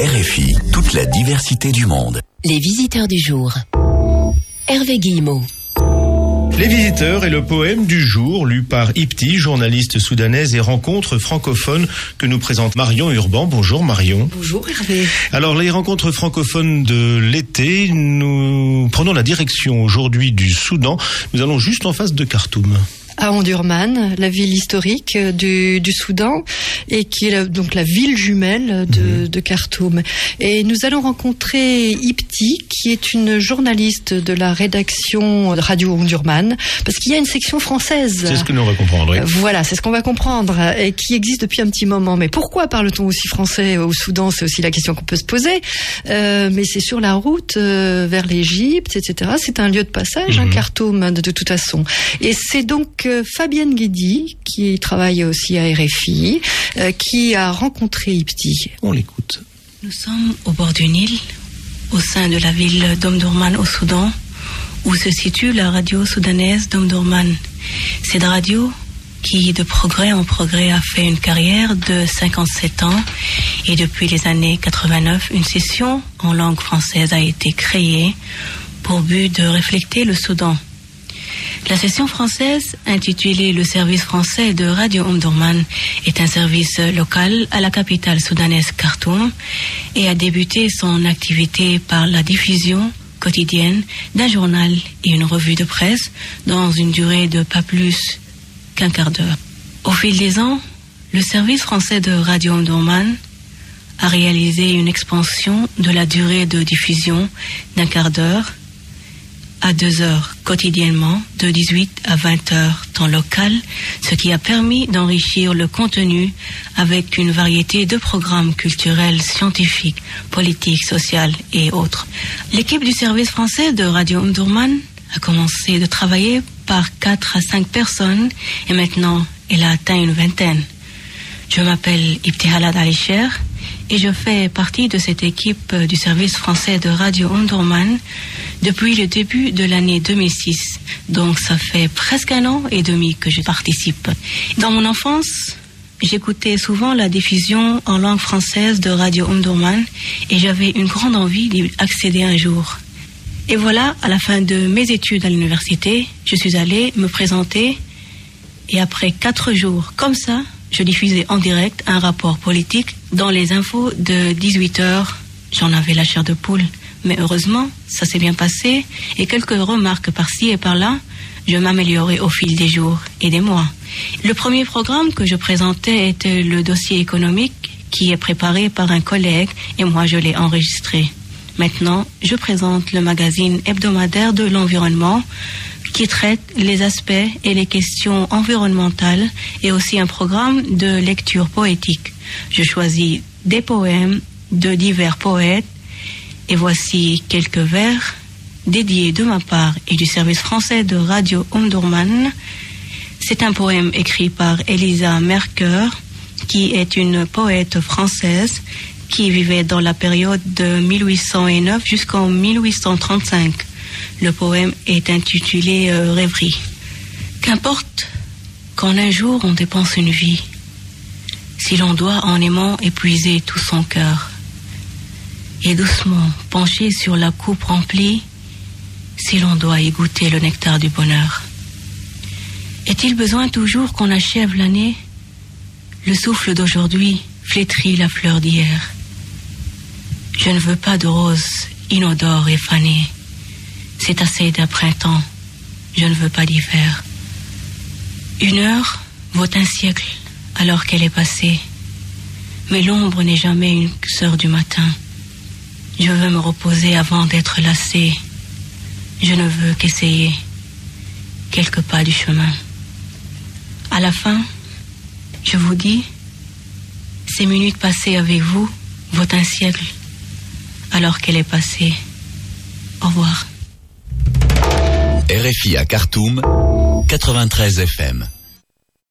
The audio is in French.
RFI, toute la diversité du monde. Les visiteurs du jour. Hervé Guillemot. Les visiteurs et le poème du jour, lu par Ipti, journaliste soudanaise et rencontre francophone que nous présente Marion Urban. Bonjour Marion. Bonjour Hervé. Alors les rencontres francophones de l'été, nous prenons la direction aujourd'hui du Soudan. Nous allons juste en face de Khartoum à Ondurman, la ville historique du, du, Soudan et qui est donc la ville jumelle de, mhm. de, Khartoum. Et nous allons rencontrer Ipti, qui est une journaliste de la rédaction de Radio Ondurman, parce qu'il y a une section française. C'est ce que nous va comprendre. Voilà, c'est ce qu'on va comprendre et qui existe depuis un petit moment. Mais pourquoi parle-t-on aussi français au Soudan? C'est aussi la question qu'on peut se poser. Euh, mais c'est sur la route euh, vers l'Égypte, etc. C'est un lieu de passage, un mhm. Khartoum de, de toute façon. Et c'est donc Fabienne Guédy, qui travaille aussi à RFI, euh, qui a rencontré Ipti. On l'écoute. Nous sommes au bord du Nil, au sein de la ville d'Omdurman au Soudan, où se situe la radio soudanaise d'Omdurman. Cette radio qui, de progrès en progrès, a fait une carrière de 57 ans et depuis les années 89, une session en langue française a été créée pour but de refléter le Soudan. La session française, intitulée Le service français de Radio Omdurman, est un service local à la capitale soudanaise Khartoum et a débuté son activité par la diffusion quotidienne d'un journal et une revue de presse dans une durée de pas plus qu'un quart d'heure. Au fil des ans, le service français de Radio Omdurman a réalisé une expansion de la durée de diffusion d'un quart d'heure à 2 heures quotidiennement de 18 à 20 heures temps local, ce qui a permis d'enrichir le contenu avec une variété de programmes culturels, scientifiques, politiques, sociaux et autres. L'équipe du service français de Radio Umdurman a commencé de travailler par 4 à 5 personnes et maintenant elle a atteint une vingtaine. Je m'appelle Ibtihalad Alisher et je fais partie de cette équipe du service français de Radio Umdurman depuis le début de l'année 2006. Donc ça fait presque un an et demi que je participe. Dans mon enfance, j'écoutais souvent la diffusion en langue française de Radio Umdurman et j'avais une grande envie d'y accéder un jour. Et voilà, à la fin de mes études à l'université, je suis allée me présenter et après quatre jours comme ça, je diffusais en direct un rapport politique dans les infos de 18 heures. J'en avais la chair de poule. Mais heureusement, ça s'est bien passé et quelques remarques par-ci et par-là, je m'améliorais au fil des jours et des mois. Le premier programme que je présentais était le dossier économique qui est préparé par un collègue et moi je l'ai enregistré. Maintenant, je présente le magazine hebdomadaire de l'environnement qui traite les aspects et les questions environnementales et aussi un programme de lecture poétique. Je choisis des poèmes de divers poètes et voici quelques vers dédiés de ma part et du service français de Radio Omdurman. C'est un poème écrit par Elisa Merker, qui est une poète française qui vivait dans la période de 1809 jusqu'en 1835. Le poème est intitulé euh, Rêverie. Qu'importe qu'en un jour on dépense une vie, si l'on doit en aimant épuiser tout son cœur et doucement penché sur la coupe remplie, si l'on doit y goûter le nectar du bonheur. Est-il besoin toujours qu'on achève l'année? Le souffle d'aujourd'hui flétrit la fleur d'hier. Je ne veux pas de rose inodore et fanée. C'est assez d'un printemps. Je ne veux pas d'hiver. Une heure vaut un siècle alors qu'elle est passée. Mais l'ombre n'est jamais une sœur du matin. Je veux me reposer avant d'être lassé. Je ne veux qu'essayer quelques pas du chemin. À la fin, je vous dis, ces minutes passées avec vous vaut un siècle, alors qu'elle est passée. Au revoir. RFI à Khartoum, 93 FM.